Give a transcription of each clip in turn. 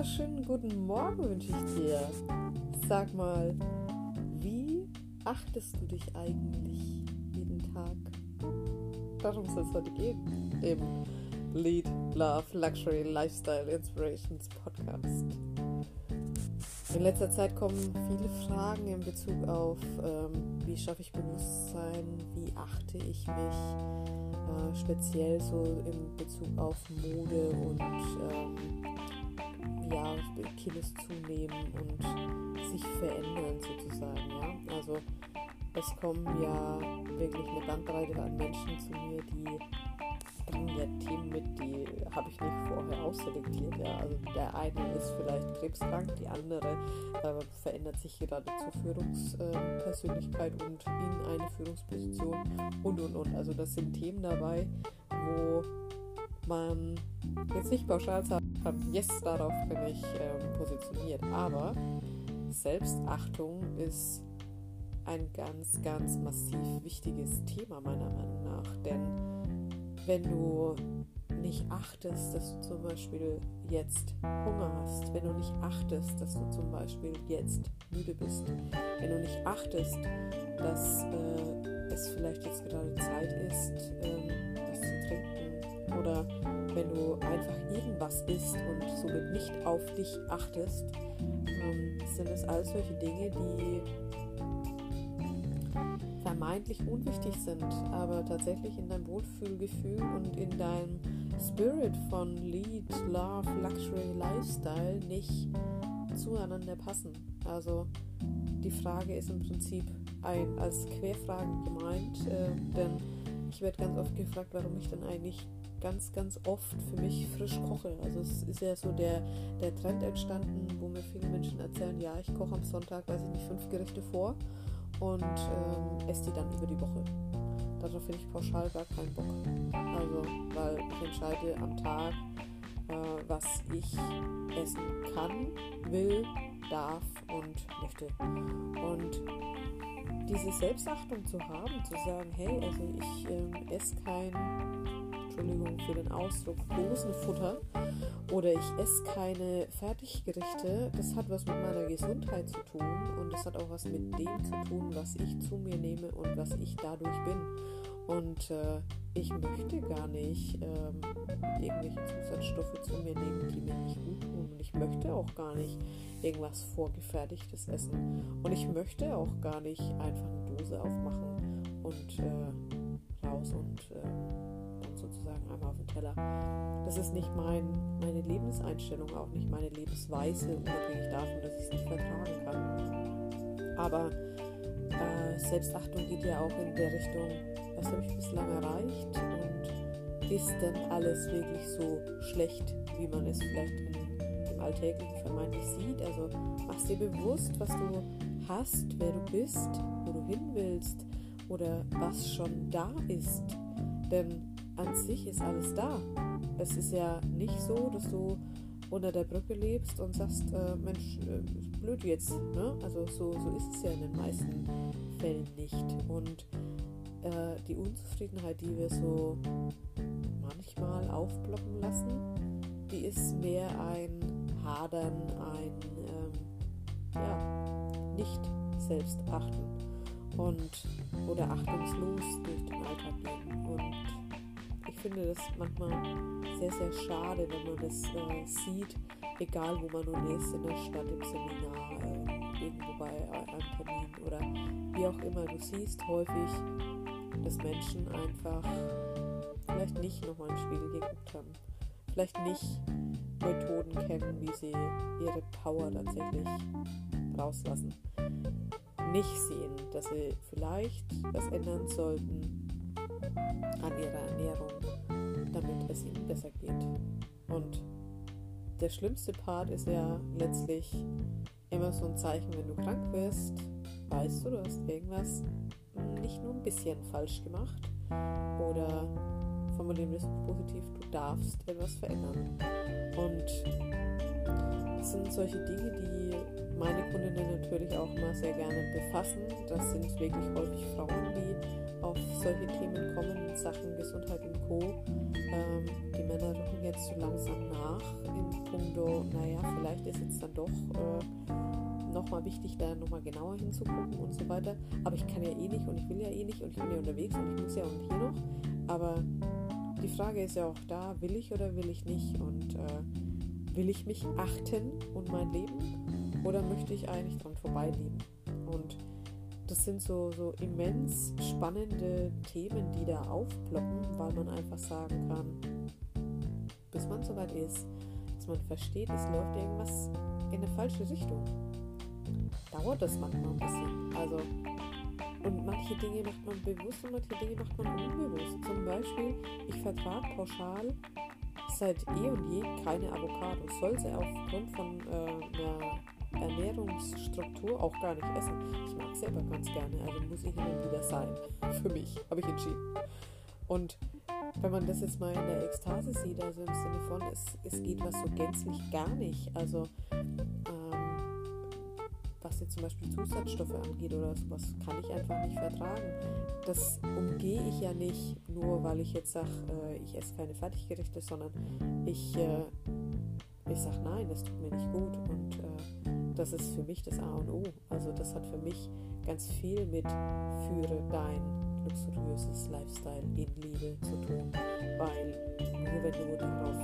wunderschönen guten Morgen wünsche ich dir. Sag mal, wie achtest du dich eigentlich jeden Tag? Darum soll es heute gehen im Lead Love Luxury Lifestyle Inspirations Podcast. In letzter Zeit kommen viele Fragen in Bezug auf, ähm, wie schaffe ich Bewusstsein, wie achte ich mich, äh, speziell so in Bezug auf Mode und ähm, ja, Kilos zunehmen und sich verändern sozusagen. Ja? Also es kommen ja wirklich eine Bandbreite an Menschen zu mir, die bringen ja Themen mit, die habe ich nicht vorher ausselektiert. Ja? Also der eine ist vielleicht krebskrank, die andere äh, verändert sich gerade zur Führungspersönlichkeit und in eine Führungsposition und und und. Also das sind Themen dabei, wo man jetzt nicht pauschal sagen kann, yes, darauf bin ich ähm, positioniert. Aber Selbstachtung ist ein ganz, ganz massiv wichtiges Thema meiner Meinung nach. Denn wenn du nicht achtest, dass du zum Beispiel jetzt Hunger hast, wenn du nicht achtest, dass du zum Beispiel jetzt müde bist, wenn du nicht achtest, dass äh, es vielleicht jetzt gerade Zeit ist, ähm, was zu trinken oder wenn du einfach irgendwas isst und somit nicht auf dich achtest, ähm, sind es all solche Dinge, die vermeintlich unwichtig sind, aber tatsächlich in deinem Wohlfühlgefühl und in deinem Spirit von Lead, Love, Luxury, Lifestyle nicht zueinander passen. Also die Frage ist im Prinzip ein, als Querfrage gemeint, äh, denn ich werde ganz oft gefragt, warum ich dann eigentlich ganz, ganz oft für mich frisch koche. Also es ist ja so der, der Trend entstanden, wo mir viele Menschen erzählen, ja, ich koche am Sonntag, weiß ich nicht, fünf Gerichte vor und ähm, esse die dann über die Woche. Darauf finde ich pauschal gar keinen Bock. Also, weil ich entscheide am Tag, äh, was ich essen kann, will, darf und möchte. Und diese Selbstachtung zu haben, zu sagen, hey, also ich äh, esse kein Entschuldigung für den Ausdruck, Dosenfutter oder ich esse keine Fertiggerichte, das hat was mit meiner Gesundheit zu tun und das hat auch was mit dem zu tun, was ich zu mir nehme und was ich dadurch bin. Und äh, ich möchte gar nicht ähm, irgendwelche Zusatzstoffe zu mir nehmen, die mir nicht gut tun. Und ich möchte auch gar nicht irgendwas vorgefertigtes essen. Und ich möchte auch gar nicht einfach eine Dose aufmachen und äh, Teller. Das ist nicht mein, meine Lebenseinstellung, auch nicht meine Lebensweise, unabhängig davon, dass ich es nicht vertragen kann. Aber äh, Selbstachtung geht ja auch in der Richtung, was habe ich bislang erreicht und ist denn alles wirklich so schlecht, wie man es vielleicht in, im Alltäglichen vermeintlich sieht? Also machst dir bewusst, was du hast, wer du bist, wo du hin willst oder was schon da ist. Denn an sich ist alles da. Es ist ja nicht so, dass du unter der Brücke lebst und sagst, äh, Mensch, äh, blöd jetzt. Ne? Also so, so ist es ja in den meisten Fällen nicht. Und äh, die Unzufriedenheit, die wir so manchmal aufblocken lassen, die ist mehr ein Hadern, ein ähm, ja, nicht selbstachten und oder achtungslos durch den Alltag gehen. Und finde das manchmal sehr, sehr schade, wenn man das äh, sieht, egal wo man nun ist, in der Stadt, im Seminar, äh, irgendwo bei einem Termin oder wie auch immer. Du siehst häufig, dass Menschen einfach vielleicht nicht nochmal in Spiegel geguckt haben, vielleicht nicht Methoden kennen, wie sie ihre Power tatsächlich rauslassen. Nicht sehen, dass sie vielleicht was ändern sollten an ihrer Ernährung, damit es ihnen besser geht. Und der schlimmste Part ist ja letztlich immer so ein Zeichen, wenn du krank wirst, weißt du, du hast irgendwas nicht nur ein bisschen falsch gemacht oder formulieren wir es positiv, du darfst etwas verändern. Und das sind solche Dinge, die meine Kundinnen natürlich auch immer sehr gerne befassen. Das sind wirklich häufig Frauen, die auf solche Themen kommen Sachen Gesundheit und Co. ähm, die Männer rücken jetzt so langsam nach in puncto, naja, vielleicht ist jetzt dann doch äh, nochmal wichtig, da nochmal genauer hinzugucken und so weiter. Aber ich kann ja eh nicht und ich will ja eh nicht und ich bin ja unterwegs und ich muss ja auch hier noch. Aber die Frage ist ja auch da, will ich oder will ich nicht? Und äh, will ich mich achten und mein Leben oder möchte ich eigentlich dran vorbeileben? Und das sind so, so immens spannende Themen, die da aufploppen, weil man einfach sagen kann, bis man soweit ist, dass man versteht, es läuft irgendwas in eine falsche Richtung. Dauert das manchmal ein bisschen. Also, und manche Dinge macht man bewusst und manche Dinge macht man unbewusst. Zum Beispiel, ich vertrage pauschal seit eh und je keine Avocado. Soll sie aufgrund von äh, einer Ernährungsstruktur auch gar nicht essen. Ich mag sie aber ganz gerne, also muss ich immer wieder sein. Für mich, habe ich entschieden. Und wenn man das jetzt mal in der Ekstase sieht, also im Sinne von, es, es geht was so gänzlich gar nicht. Also ähm, was jetzt zum Beispiel Zusatzstoffe angeht oder sowas, kann ich einfach nicht vertragen. Das umgehe ich ja nicht nur, weil ich jetzt sage, äh, ich esse keine Fertiggerichte, sondern ich, äh, ich sage, nein, das tut mir nicht gut. Und äh, das ist für mich das A und O. Also das hat für mich ganz viel mit führe dein luxuriöses Lifestyle in Liebe zu tun, weil nur wenn du darauf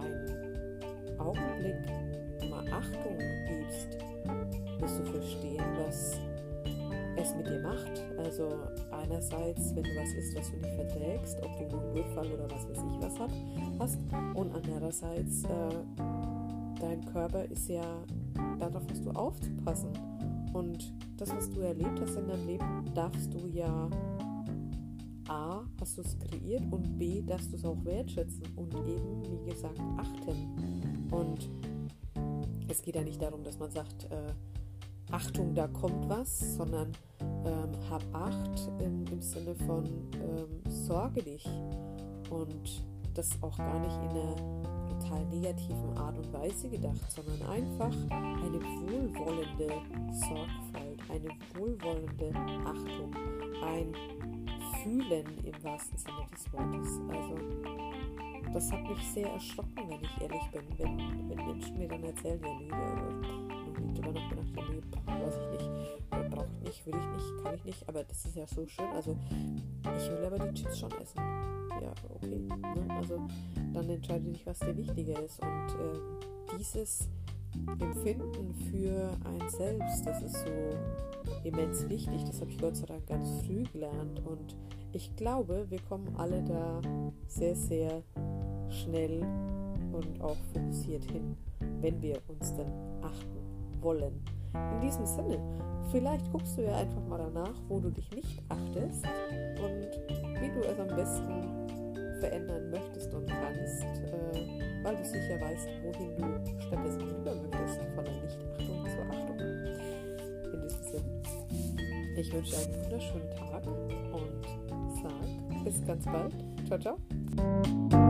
einen Augenblick mal Achtung gibst, wirst du verstehen, was es mit dir macht. Also einerseits, wenn du was isst, was du nicht verträgst, ob du einen Durchfall oder was weiß ich was hast, und andererseits äh, dein Körper ist ja darauf hast du aufzupassen. Und das, was du erlebt hast in deinem Leben, darfst du ja A, hast du es kreiert und B, darfst du es auch wertschätzen und eben, wie gesagt, achten. Und es geht ja nicht darum, dass man sagt, äh, Achtung, da kommt was, sondern ähm, hab Acht im, im Sinne von ähm, sorge dich und das auch gar nicht in einer total negativen Art und Weise gedacht, sondern einfach eine wohlwollende Sorgfalt, eine wohlwollende Achtung, ein Fühlen im wahrsten Sinne des Wortes. Also das hat mich sehr erschrocken, wenn ich ehrlich bin, wenn, wenn Menschen mir dann erzählen, ja nee, noch nie drüber nachgedacht, ja nee, weiß ich nicht, brauche ich nicht, will ich nicht, kann ich nicht, aber das ist ja so schön, also ich will aber die Chips schon essen ja, okay. Ne? Also dann entscheide dich, was dir wichtiger ist. Und äh, dieses Empfinden für ein Selbst, das ist so immens wichtig. Das habe ich Gott sei Dank ganz früh gelernt. Und ich glaube, wir kommen alle da sehr, sehr schnell und auch fokussiert hin, wenn wir uns dann achten wollen. In diesem Sinne, vielleicht guckst du ja einfach mal danach, wo du dich nicht achtest und wie du es am besten verändern möchtest und kannst, äh, weil du sicher weißt, wohin du stattdessen rüber möchtest, von der Nichtachtung zur Achtung. In diesem Sinne, ich wünsche einen wunderschönen Tag und sag bis ganz bald. Ciao, ciao.